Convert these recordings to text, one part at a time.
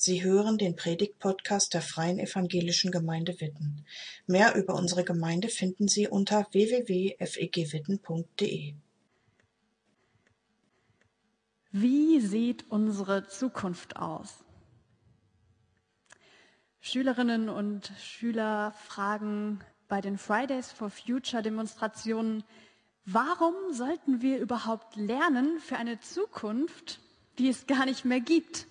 Sie hören den Predigt-Podcast der Freien Evangelischen Gemeinde Witten. Mehr über unsere Gemeinde finden Sie unter www.fegwitten.de. Wie sieht unsere Zukunft aus? Schülerinnen und Schüler fragen bei den Fridays for Future Demonstrationen, warum sollten wir überhaupt lernen für eine Zukunft, die es gar nicht mehr gibt?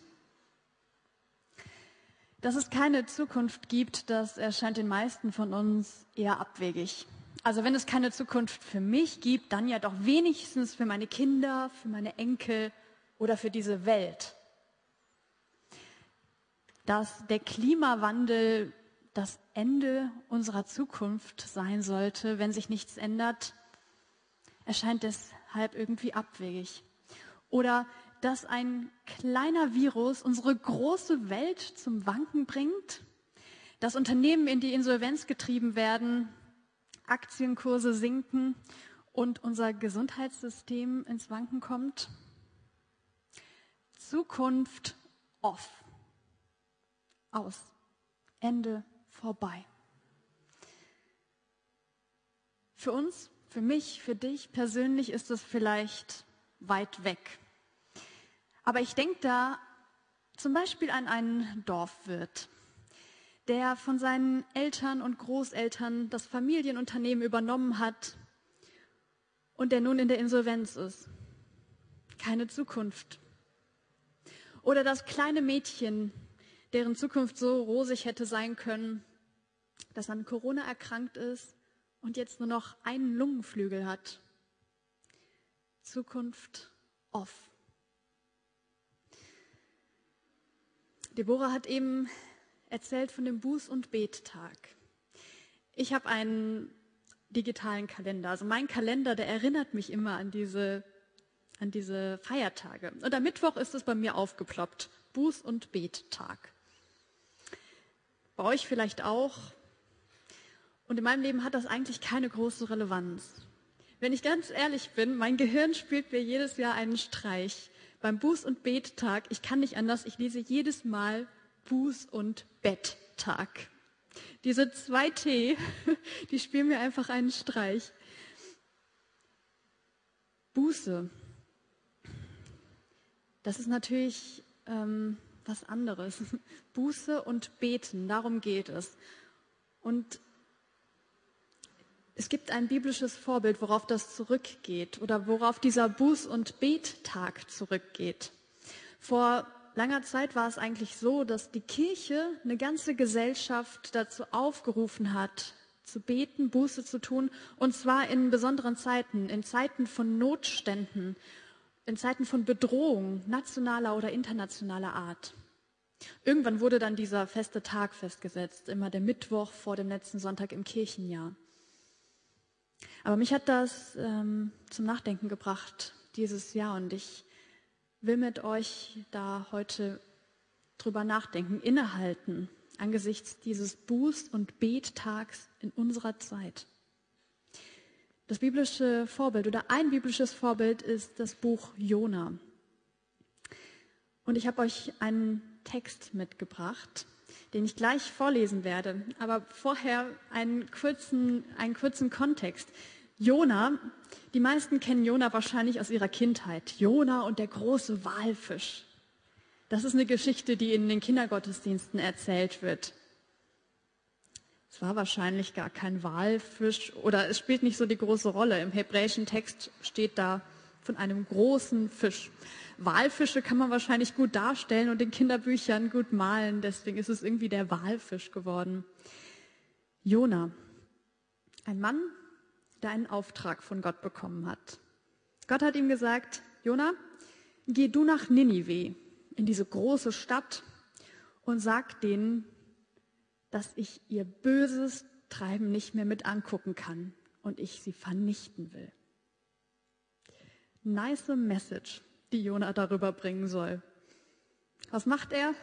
Dass es keine Zukunft gibt, das erscheint den meisten von uns eher abwegig. Also wenn es keine Zukunft für mich gibt, dann ja doch wenigstens für meine Kinder, für meine Enkel oder für diese Welt. Dass der Klimawandel das Ende unserer Zukunft sein sollte, wenn sich nichts ändert, erscheint deshalb irgendwie abwegig. Oder dass ein kleiner Virus unsere große Welt zum Wanken bringt, dass Unternehmen in die Insolvenz getrieben werden, Aktienkurse sinken und unser Gesundheitssystem ins Wanken kommt. Zukunft off. Aus. Ende vorbei. Für uns, für mich, für dich persönlich ist es vielleicht weit weg. Aber ich denke da zum Beispiel an einen Dorfwirt, der von seinen Eltern und Großeltern das Familienunternehmen übernommen hat und der nun in der Insolvenz ist. Keine Zukunft. Oder das kleine Mädchen, deren Zukunft so rosig hätte sein können, dass an Corona erkrankt ist und jetzt nur noch einen Lungenflügel hat. Zukunft off. Deborah hat eben erzählt von dem Buß- und Bettag. Ich habe einen digitalen Kalender. Also mein Kalender, der erinnert mich immer an diese, an diese Feiertage. Und am Mittwoch ist es bei mir aufgeploppt. Buß- und Bettag. Bei euch vielleicht auch. Und in meinem Leben hat das eigentlich keine große Relevanz. Wenn ich ganz ehrlich bin, mein Gehirn spielt mir jedes Jahr einen Streich beim Buß- und Bettag, ich kann nicht anders, ich lese jedes Mal Buß- und Betttag. Diese zwei T, die spielen mir einfach einen Streich. Buße, das ist natürlich ähm, was anderes. Buße und Beten, darum geht es. Und es gibt ein biblisches Vorbild, worauf das zurückgeht oder worauf dieser Buß- und Bettag zurückgeht. Vor langer Zeit war es eigentlich so, dass die Kirche eine ganze Gesellschaft dazu aufgerufen hat, zu beten, Buße zu tun, und zwar in besonderen Zeiten, in Zeiten von Notständen, in Zeiten von Bedrohung nationaler oder internationaler Art. Irgendwann wurde dann dieser feste Tag festgesetzt, immer der Mittwoch vor dem letzten Sonntag im Kirchenjahr. Aber mich hat das ähm, zum Nachdenken gebracht dieses Jahr und ich will mit euch da heute drüber nachdenken, innehalten angesichts dieses Buß- und Bettags in unserer Zeit. Das biblische Vorbild oder ein biblisches Vorbild ist das Buch Jona. Und ich habe euch einen Text mitgebracht den ich gleich vorlesen werde. Aber vorher einen kurzen, einen kurzen Kontext. Jona, die meisten kennen Jona wahrscheinlich aus ihrer Kindheit. Jona und der große Walfisch. Das ist eine Geschichte, die in den Kindergottesdiensten erzählt wird. Es war wahrscheinlich gar kein Walfisch oder es spielt nicht so die große Rolle. Im hebräischen Text steht da von einem großen Fisch. Walfische kann man wahrscheinlich gut darstellen und in Kinderbüchern gut malen. Deswegen ist es irgendwie der Walfisch geworden. Jona, ein Mann, der einen Auftrag von Gott bekommen hat. Gott hat ihm gesagt, Jona, geh du nach Ninive, in diese große Stadt und sag denen, dass ich ihr böses Treiben nicht mehr mit angucken kann und ich sie vernichten will. Nice Message die Jona darüber bringen soll. Was macht er?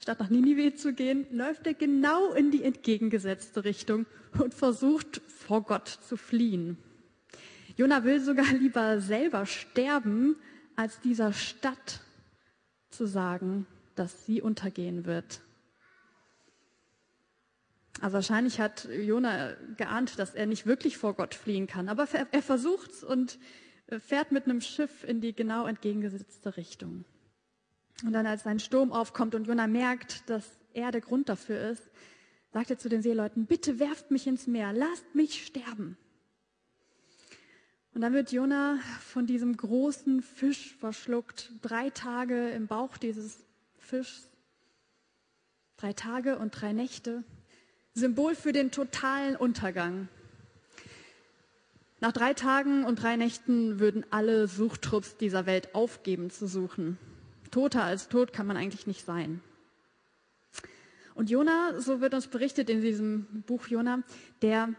Statt nach Ninive zu gehen, läuft er genau in die entgegengesetzte Richtung und versucht vor Gott zu fliehen. Jona will sogar lieber selber sterben, als dieser Stadt zu sagen, dass sie untergehen wird. Also wahrscheinlich hat Jona geahnt, dass er nicht wirklich vor Gott fliehen kann, aber er versucht's und fährt mit einem Schiff in die genau entgegengesetzte Richtung. Und dann, als ein Sturm aufkommt und Jona merkt, dass er der Grund dafür ist, sagt er zu den Seeleuten, bitte werft mich ins Meer, lasst mich sterben. Und dann wird Jona von diesem großen Fisch verschluckt, drei Tage im Bauch dieses Fischs, drei Tage und drei Nächte, Symbol für den totalen Untergang. Nach drei Tagen und drei Nächten würden alle Suchtrupps dieser Welt aufgeben zu suchen. Toter als tot kann man eigentlich nicht sein. Und Jona, so wird uns berichtet in diesem Buch Jona, der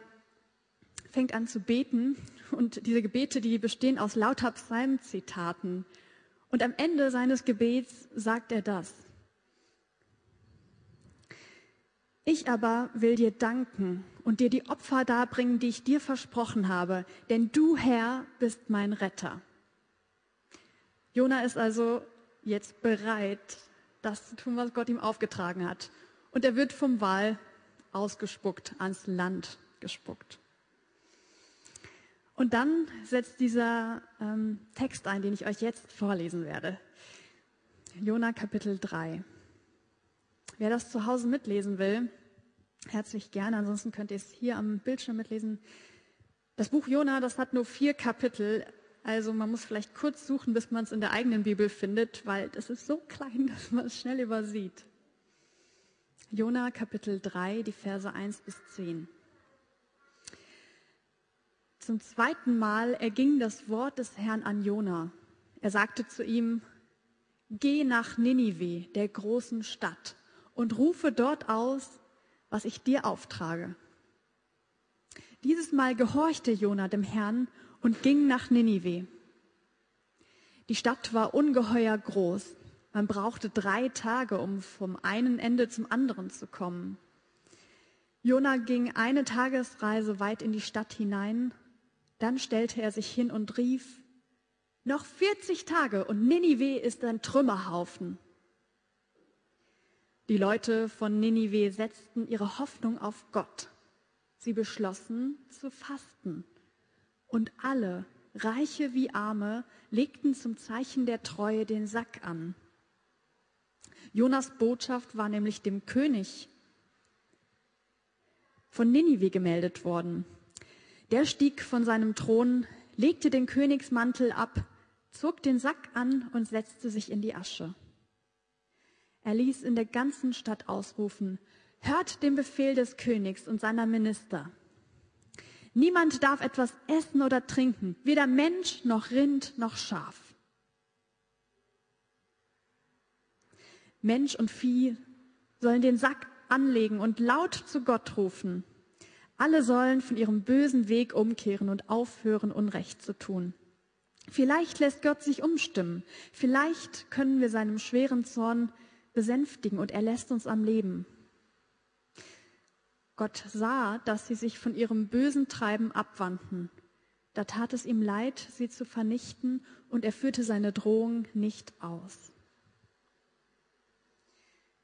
fängt an zu beten und diese Gebete, die bestehen aus lauter Psalmzitaten. Und am Ende seines Gebets sagt er das. Ich aber will dir danken und dir die Opfer darbringen, die ich dir versprochen habe, denn du, Herr, bist mein Retter. Jona ist also jetzt bereit, das zu tun, was Gott ihm aufgetragen hat. Und er wird vom Wal ausgespuckt, ans Land gespuckt. Und dann setzt dieser ähm, Text ein, den ich euch jetzt vorlesen werde. Jona Kapitel 3. Wer das zu Hause mitlesen will, herzlich gerne. Ansonsten könnt ihr es hier am Bildschirm mitlesen. Das Buch Jona, das hat nur vier Kapitel. Also man muss vielleicht kurz suchen, bis man es in der eigenen Bibel findet, weil das ist so klein, dass man es schnell übersieht. Jona Kapitel 3, die Verse 1 bis 10. Zum zweiten Mal erging das Wort des Herrn an Jona. Er sagte zu ihm, Geh nach Ninive, der großen Stadt, und rufe dort aus, was ich dir auftrage. Dieses Mal gehorchte Jona dem Herrn und ging nach Ninive. Die Stadt war ungeheuer groß. Man brauchte drei Tage, um vom einen Ende zum anderen zu kommen. Jona ging eine Tagesreise weit in die Stadt hinein dann stellte er sich hin und rief, noch 40 Tage und Ninive ist ein Trümmerhaufen. Die Leute von Ninive setzten ihre Hoffnung auf Gott. Sie beschlossen zu fasten. Und alle, Reiche wie Arme, legten zum Zeichen der Treue den Sack an. Jonas Botschaft war nämlich dem König von Ninive gemeldet worden. Der stieg von seinem Thron, legte den Königsmantel ab, zog den Sack an und setzte sich in die Asche. Er ließ in der ganzen Stadt ausrufen, hört den Befehl des Königs und seiner Minister. Niemand darf etwas essen oder trinken, weder Mensch noch Rind noch Schaf. Mensch und Vieh sollen den Sack anlegen und laut zu Gott rufen. Alle sollen von ihrem bösen Weg umkehren und aufhören, Unrecht zu tun. Vielleicht lässt Gott sich umstimmen. Vielleicht können wir seinem schweren Zorn besänftigen und er lässt uns am Leben. Gott sah, dass sie sich von ihrem bösen Treiben abwandten. Da tat es ihm leid, sie zu vernichten, und er führte seine Drohung nicht aus.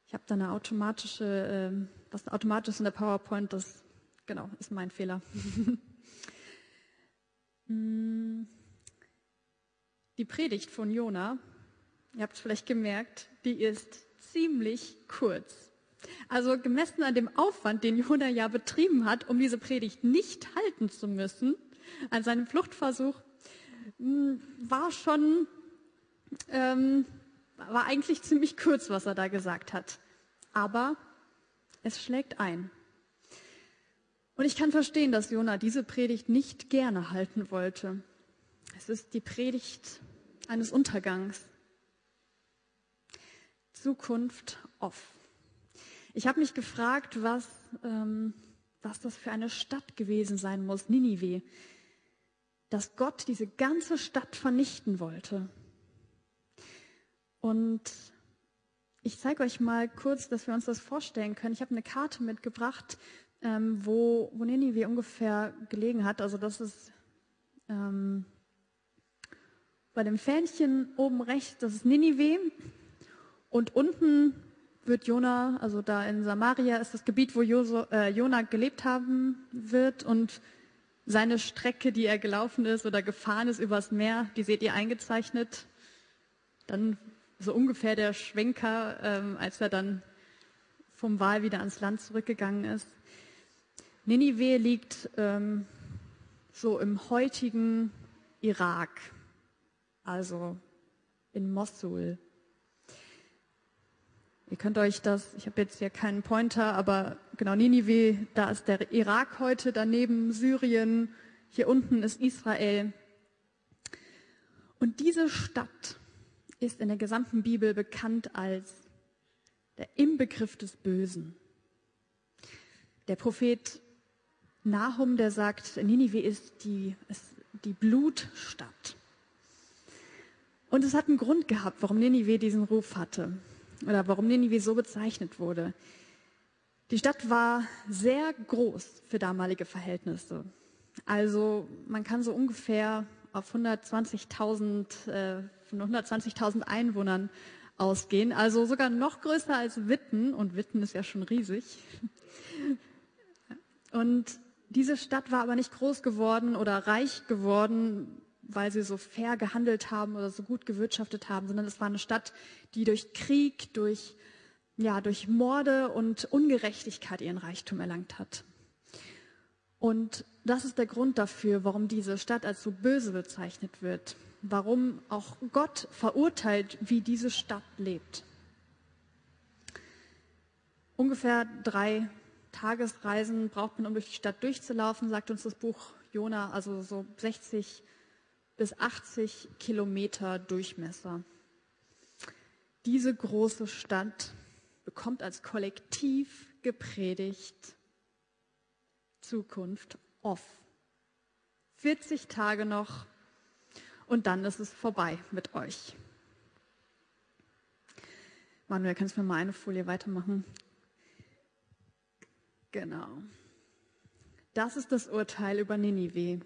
Ich habe da eine automatische, äh, was automatisch in der PowerPoint, das Genau, ist mein Fehler. Mm. Die Predigt von Jona, ihr habt es vielleicht gemerkt, die ist ziemlich kurz. Also gemessen an dem Aufwand, den Jona ja betrieben hat, um diese Predigt nicht halten zu müssen, an seinem Fluchtversuch, mm, war schon, ähm, war eigentlich ziemlich kurz, was er da gesagt hat. Aber es schlägt ein. Und ich kann verstehen, dass Jona diese Predigt nicht gerne halten wollte. Es ist die Predigt eines Untergangs. Zukunft off. Ich habe mich gefragt, was, ähm, was das für eine Stadt gewesen sein muss, Ninive, dass Gott diese ganze Stadt vernichten wollte. Und ich zeige euch mal kurz, dass wir uns das vorstellen können. Ich habe eine Karte mitgebracht ähm, wo, wo Ninive ungefähr gelegen hat. Also das ist ähm, bei dem Fähnchen oben rechts, das ist Ninive. Und unten wird Jona, also da in Samaria ist das Gebiet, wo Joso, äh, gelebt haben wird und seine Strecke, die er gelaufen ist oder gefahren ist übers Meer, die seht ihr eingezeichnet. Dann so ungefähr der Schwenker, ähm, als er dann vom Wahl wieder ans Land zurückgegangen ist. Ninive liegt ähm, so im heutigen Irak, also in Mosul. Ihr könnt euch das, ich habe jetzt hier keinen Pointer, aber genau Ninive, da ist der Irak heute, daneben Syrien, hier unten ist Israel. Und diese Stadt ist in der gesamten Bibel bekannt als der Inbegriff des Bösen. Der Prophet Nahum, der sagt, Ninive ist die, ist die Blutstadt. Und es hat einen Grund gehabt, warum Ninive diesen Ruf hatte oder warum Ninive so bezeichnet wurde. Die Stadt war sehr groß für damalige Verhältnisse. Also man kann so ungefähr auf 120.000 äh, von 120.000 Einwohnern ausgehen, also sogar noch größer als Witten und Witten ist ja schon riesig. Und diese Stadt war aber nicht groß geworden oder reich geworden, weil sie so fair gehandelt haben oder so gut gewirtschaftet haben, sondern es war eine Stadt, die durch Krieg, durch, ja, durch Morde und Ungerechtigkeit ihren Reichtum erlangt hat. Und das ist der Grund dafür, warum diese Stadt als so böse bezeichnet wird, warum auch Gott verurteilt, wie diese Stadt lebt. Ungefähr drei Tagesreisen braucht man, um durch die Stadt durchzulaufen, sagt uns das Buch Jona, also so 60 bis 80 Kilometer Durchmesser. Diese große Stadt bekommt als Kollektiv gepredigt Zukunft off. 40 Tage noch und dann ist es vorbei mit euch. Manuel, kannst du mir mal eine Folie weitermachen? Genau. Das ist das Urteil über Ninive.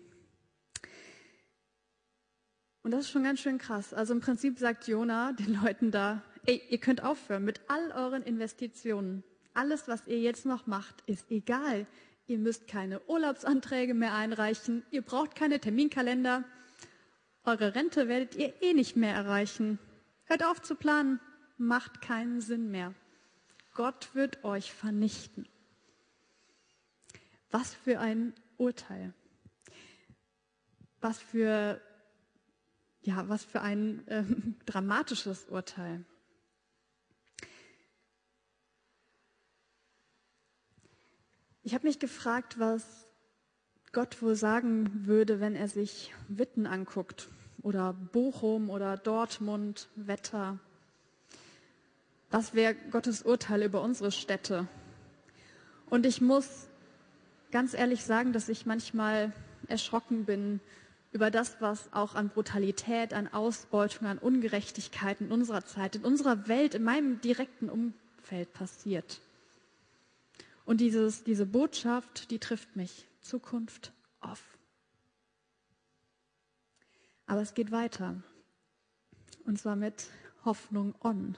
Und das ist schon ganz schön krass. Also im Prinzip sagt Jona den Leuten da, ey, ihr könnt aufhören mit all euren Investitionen. Alles, was ihr jetzt noch macht, ist egal. Ihr müsst keine Urlaubsanträge mehr einreichen. Ihr braucht keine Terminkalender. Eure Rente werdet ihr eh nicht mehr erreichen. Hört auf zu planen. Macht keinen Sinn mehr. Gott wird euch vernichten. Was für ein Urteil. Was für, ja, was für ein äh, dramatisches Urteil. Ich habe mich gefragt, was Gott wohl sagen würde, wenn er sich Witten anguckt oder Bochum oder Dortmund, Wetter. Was wäre Gottes Urteil über unsere Städte? Und ich muss ganz ehrlich sagen, dass ich manchmal erschrocken bin über das, was auch an Brutalität, an Ausbeutung, an Ungerechtigkeit in unserer Zeit, in unserer Welt, in meinem direkten Umfeld passiert. Und dieses, diese Botschaft, die trifft mich. Zukunft off. Aber es geht weiter. Und zwar mit Hoffnung on.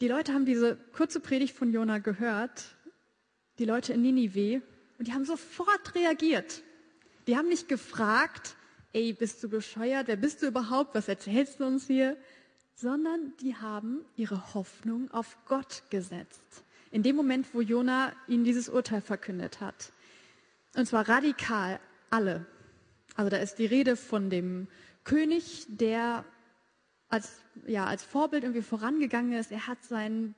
Die Leute haben diese kurze Predigt von Jona gehört die Leute in Ninive, und die haben sofort reagiert. Die haben nicht gefragt, ey, bist du bescheuert? Wer bist du überhaupt? Was erzählst du uns hier? Sondern die haben ihre Hoffnung auf Gott gesetzt. In dem Moment, wo Jona ihnen dieses Urteil verkündet hat. Und zwar radikal alle. Also da ist die Rede von dem König, der als, ja, als Vorbild irgendwie vorangegangen ist. Er hat seinen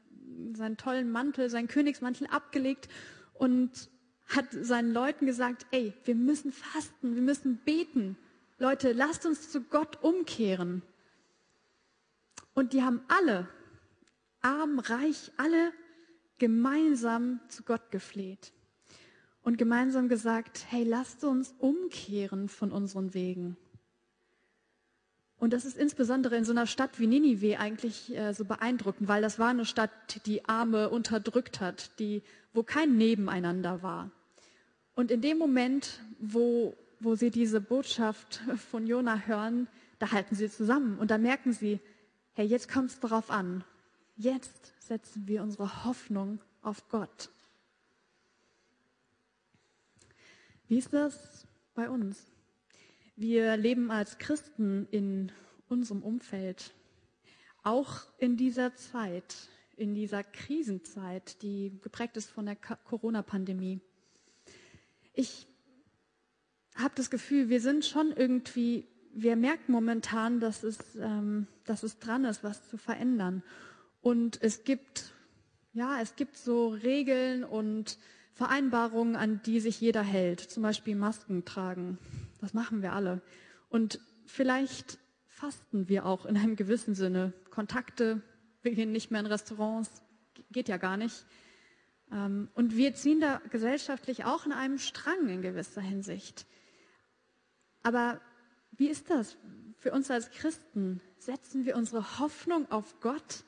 seinen tollen Mantel, seinen Königsmantel abgelegt und hat seinen Leuten gesagt, ey, wir müssen fasten, wir müssen beten. Leute, lasst uns zu Gott umkehren. Und die haben alle, arm, reich, alle gemeinsam zu Gott gefleht und gemeinsam gesagt, hey, lasst uns umkehren von unseren Wegen. Und das ist insbesondere in so einer Stadt wie Ninive eigentlich äh, so beeindruckend, weil das war eine Stadt, die Arme unterdrückt hat, die, wo kein Nebeneinander war. Und in dem Moment, wo, wo sie diese Botschaft von Jona hören, da halten sie zusammen und da merken sie, hey, jetzt kommt es darauf an. Jetzt setzen wir unsere Hoffnung auf Gott. Wie ist das bei uns? Wir leben als Christen in unserem Umfeld, auch in dieser Zeit, in dieser Krisenzeit, die geprägt ist von der Corona-Pandemie. Ich habe das Gefühl, wir sind schon irgendwie, wir merken momentan, dass es, ähm, dass es dran ist, was zu verändern. Und es gibt, ja, es gibt so Regeln und Vereinbarungen, an die sich jeder hält. Zum Beispiel Masken tragen. Das machen wir alle. Und vielleicht fasten wir auch in einem gewissen Sinne. Kontakte, wir gehen nicht mehr in Restaurants, geht ja gar nicht. Ähm, und wir ziehen da gesellschaftlich auch in einem Strang in gewisser Hinsicht. Aber wie ist das für uns als Christen? Setzen wir unsere Hoffnung auf Gott?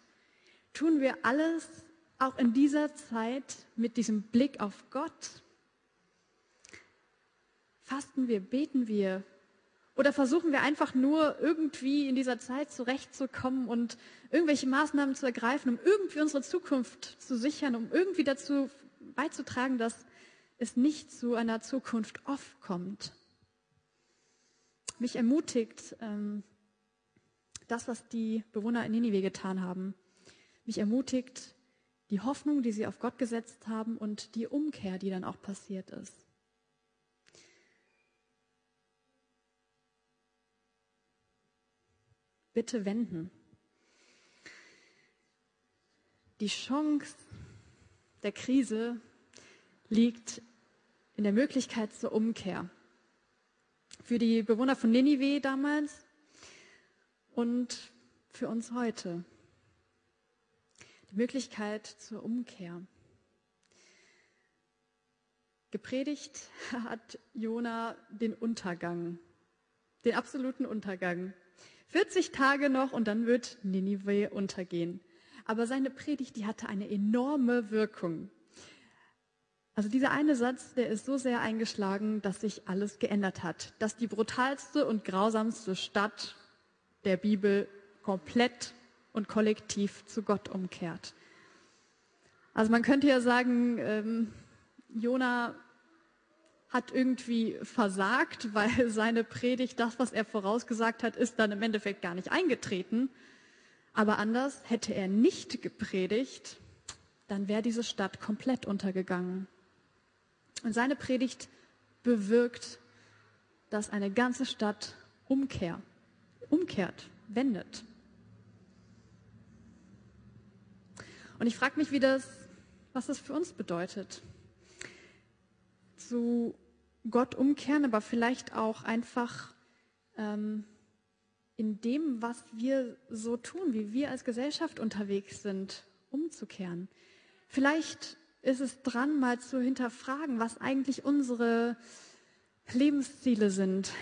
Tun wir alles auch in dieser Zeit mit diesem Blick auf Gott? Fasten wir, beten wir? Oder versuchen wir einfach nur irgendwie in dieser Zeit zurechtzukommen und irgendwelche Maßnahmen zu ergreifen, um irgendwie unsere Zukunft zu sichern, um irgendwie dazu beizutragen, dass es nicht zu einer Zukunft off kommt? Mich ermutigt ähm, das, was die Bewohner in Ninive getan haben. Mich ermutigt die Hoffnung, die sie auf Gott gesetzt haben und die Umkehr, die dann auch passiert ist. Bitte wenden. Die Chance der Krise liegt in der Möglichkeit zur Umkehr. Für die Bewohner von Ninive damals und für uns heute die Möglichkeit zur Umkehr. Gepredigt hat Jona den Untergang, den absoluten Untergang. 40 Tage noch und dann wird Ninive untergehen. Aber seine Predigt, die hatte eine enorme Wirkung. Also dieser eine Satz, der ist so sehr eingeschlagen, dass sich alles geändert hat. Dass die brutalste und grausamste Stadt der Bibel komplett und kollektiv zu Gott umkehrt. Also man könnte ja sagen, ähm, Jona hat irgendwie versagt, weil seine Predigt, das, was er vorausgesagt hat, ist dann im Endeffekt gar nicht eingetreten. Aber anders, hätte er nicht gepredigt, dann wäre diese Stadt komplett untergegangen. Und seine Predigt bewirkt, dass eine ganze Stadt umkehrt, umkehrt, wendet. Und ich frage mich, wie das, was das für uns bedeutet. Zu Gott umkehren, aber vielleicht auch einfach ähm, in dem, was wir so tun, wie wir als Gesellschaft unterwegs sind, umzukehren. Vielleicht ist es dran, mal zu hinterfragen, was eigentlich unsere Lebensziele sind.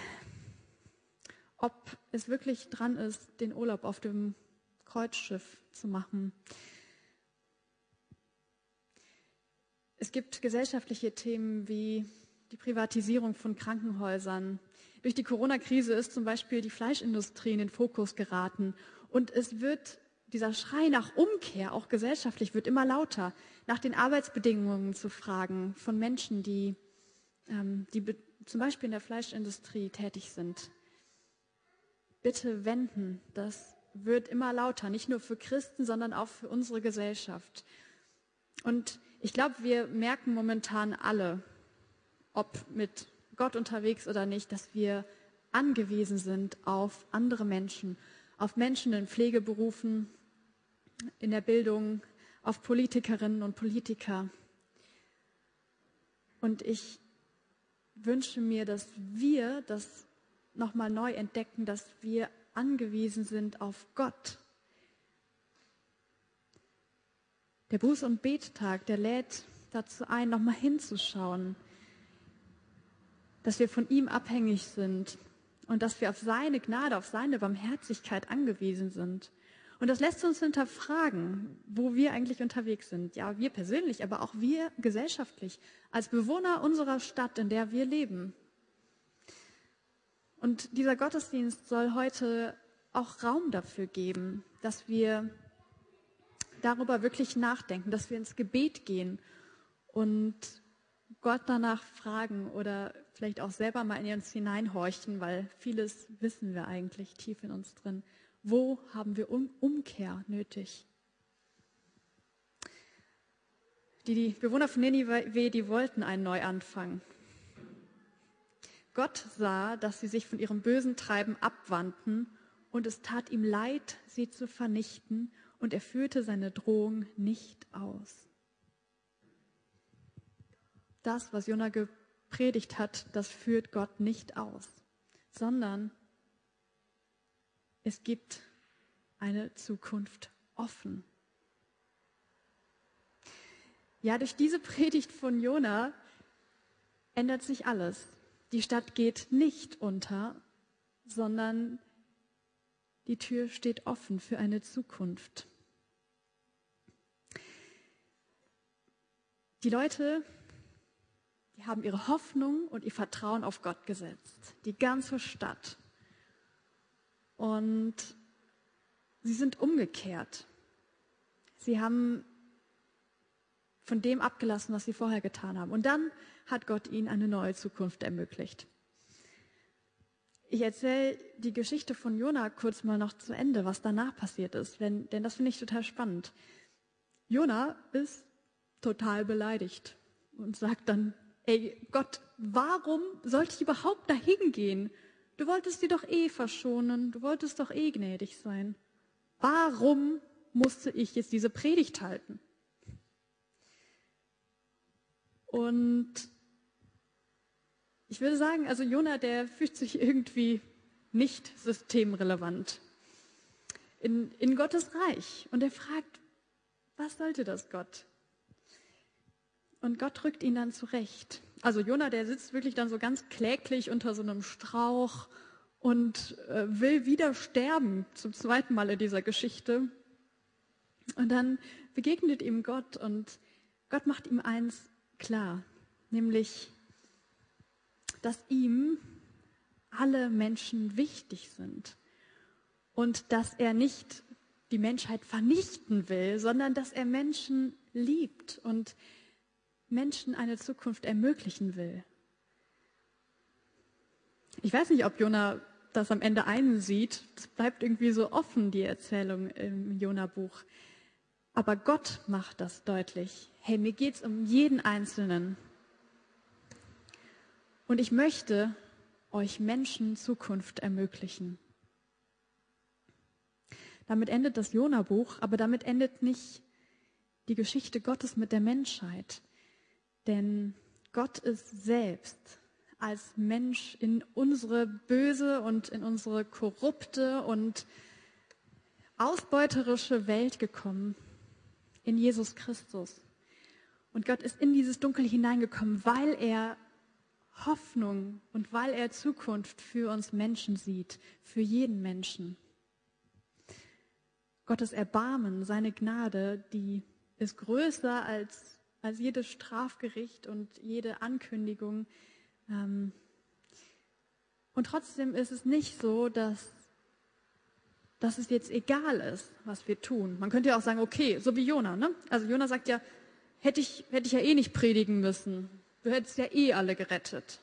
Ob es wirklich dran ist, den Urlaub auf dem Kreuzschiff zu machen. Es gibt gesellschaftliche Themen wie die Privatisierung von Krankenhäusern. Durch die Corona-Krise ist zum Beispiel die Fleischindustrie in den Fokus geraten. Und es wird, dieser Schrei nach Umkehr, auch gesellschaftlich, wird immer lauter, nach den Arbeitsbedingungen zu fragen von Menschen, die, ähm, die zum Beispiel in der Fleischindustrie tätig sind. Bitte wenden, das wird immer lauter, nicht nur für Christen, sondern auch für unsere Gesellschaft. Und ich glaube, wir merken momentan alle, ob mit Gott unterwegs oder nicht, dass wir angewiesen sind auf andere Menschen, auf Menschen in Pflegeberufen, in der Bildung, auf Politikerinnen und Politiker. Und ich wünsche mir, dass wir das nochmal neu entdecken, dass wir angewiesen sind auf Gott, Der Buß- und Bettag, der lädt dazu ein, nochmal hinzuschauen, dass wir von ihm abhängig sind und dass wir auf seine Gnade, auf seine Barmherzigkeit angewiesen sind. Und das lässt uns hinterfragen, wo wir eigentlich unterwegs sind. Ja, wir persönlich, aber auch wir gesellschaftlich, als Bewohner unserer Stadt, in der wir leben. Und dieser Gottesdienst soll heute auch Raum dafür geben, dass wir darüber wirklich nachdenken, dass wir ins Gebet gehen und Gott danach fragen oder vielleicht auch selber mal in uns hineinhorchen, weil vieles wissen wir eigentlich tief in uns drin. Wo haben wir um Umkehr nötig? Die, die Bewohner von Ninive, die wollten einen Neuanfang. Gott sah, dass sie sich von ihrem bösen Treiben abwandten und es tat ihm leid, sie zu vernichten und er führte seine Drohung nicht aus. Das, was Jonah gepredigt hat, das führt Gott nicht aus, sondern es gibt eine Zukunft offen. Ja, durch diese Predigt von Jona ändert sich alles. Die Stadt geht nicht unter, sondern die Tür steht offen für eine Zukunft. Die Leute, die haben ihre Hoffnung und ihr Vertrauen auf Gott gesetzt. Die ganze Stadt. Und sie sind umgekehrt. Sie haben von dem abgelassen, was sie vorher getan haben. Und dann hat Gott ihnen eine neue Zukunft ermöglicht. Ich erzähle die Geschichte von Jona kurz mal noch zu Ende, was danach passiert ist, denn, denn das finde ich total spannend. Jona ist total beleidigt und sagt dann, ey Gott, warum sollte ich überhaupt dahin gehen? Du wolltest sie doch eh verschonen, du wolltest doch eh gnädig sein. Warum musste ich jetzt diese Predigt halten? Und ich würde sagen, also Jona, der fühlt sich irgendwie nicht systemrelevant in, in Gottes Reich. Und er fragt, was sollte das Gott? Und Gott rückt ihn dann zurecht. Also Jona, der sitzt wirklich dann so ganz kläglich unter so einem Strauch und äh, will wieder sterben, zum zweiten Mal in dieser Geschichte. Und dann begegnet ihm Gott und Gott macht ihm eins klar, nämlich, dass ihm alle Menschen wichtig sind und dass er nicht die Menschheit vernichten will, sondern dass er Menschen liebt und Menschen eine Zukunft ermöglichen will. Ich weiß nicht, ob Jona das am Ende einsieht. Es bleibt irgendwie so offen, die Erzählung im Jona-Buch. Aber Gott macht das deutlich. Hey, mir geht's um jeden Einzelnen. Und ich möchte euch Menschen Zukunft ermöglichen. Damit endet das Jona-Buch, aber damit endet nicht die Geschichte Gottes mit der Menschheit. Denn Gott ist selbst als Mensch in unsere böse und in unsere korrupte und ausbeuterische Welt gekommen in Jesus Christus. Und Gott ist in dieses Dunkel hineingekommen, weil er Hoffnung und weil er Zukunft für uns Menschen sieht, für jeden Menschen. Gottes Erbarmen, seine Gnade, die ist größer als, als jedes Strafgericht und jede Ankündigung. Ähm, und trotzdem ist es nicht so, dass dass es jetzt egal ist, was wir tun. Man könnte ja auch sagen, okay, so wie Jona, ne? Also Jona sagt ja, hätte ich, hätte ich ja eh nicht predigen müssen. Du hättest ja eh alle gerettet.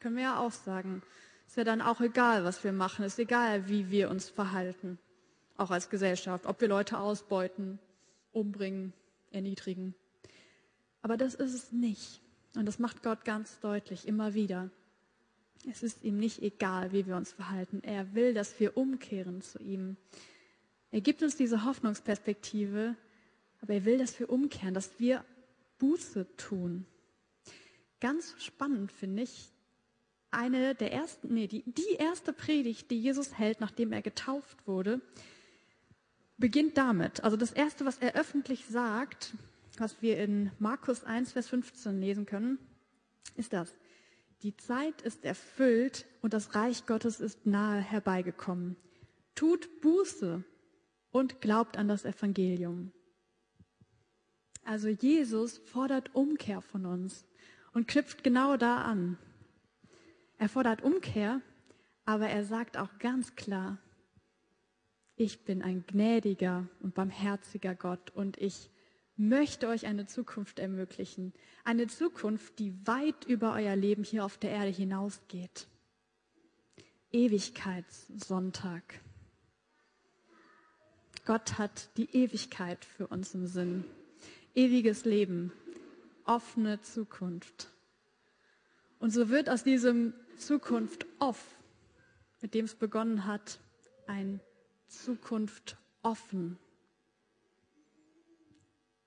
Können wir ja auch sagen. Ist ja dann auch egal, was wir machen. Ist egal, wie wir uns verhalten. Auch als Gesellschaft. Ob wir Leute ausbeuten, umbringen, erniedrigen. Aber das ist es nicht. Und das macht Gott ganz deutlich, immer wieder. Es ist ihm nicht egal, wie wir uns verhalten. Er will, dass wir umkehren zu ihm. Er gibt uns diese Hoffnungsperspektive, aber er will, dass wir umkehren, dass wir Buße tun. Ganz spannend finde ich eine der ersten, nee, die, die erste Predigt, die Jesus hält, nachdem er getauft wurde, beginnt damit. Also das erste, was er öffentlich sagt, was wir in Markus 1, Vers 15 lesen können, ist das. Die Zeit ist erfüllt und das Reich Gottes ist nahe herbeigekommen. Tut Buße und glaubt an das Evangelium. Also Jesus fordert Umkehr von uns und knüpft genau da an. Er fordert Umkehr, aber er sagt auch ganz klar, ich bin ein gnädiger und barmherziger Gott und ich möchte euch eine Zukunft ermöglichen. Eine Zukunft, die weit über euer Leben hier auf der Erde hinausgeht. Ewigkeitssonntag. Gott hat die Ewigkeit für uns im Sinn. Ewiges Leben, offene Zukunft. Und so wird aus diesem Zukunft off, mit dem es begonnen hat, ein Zukunft offen.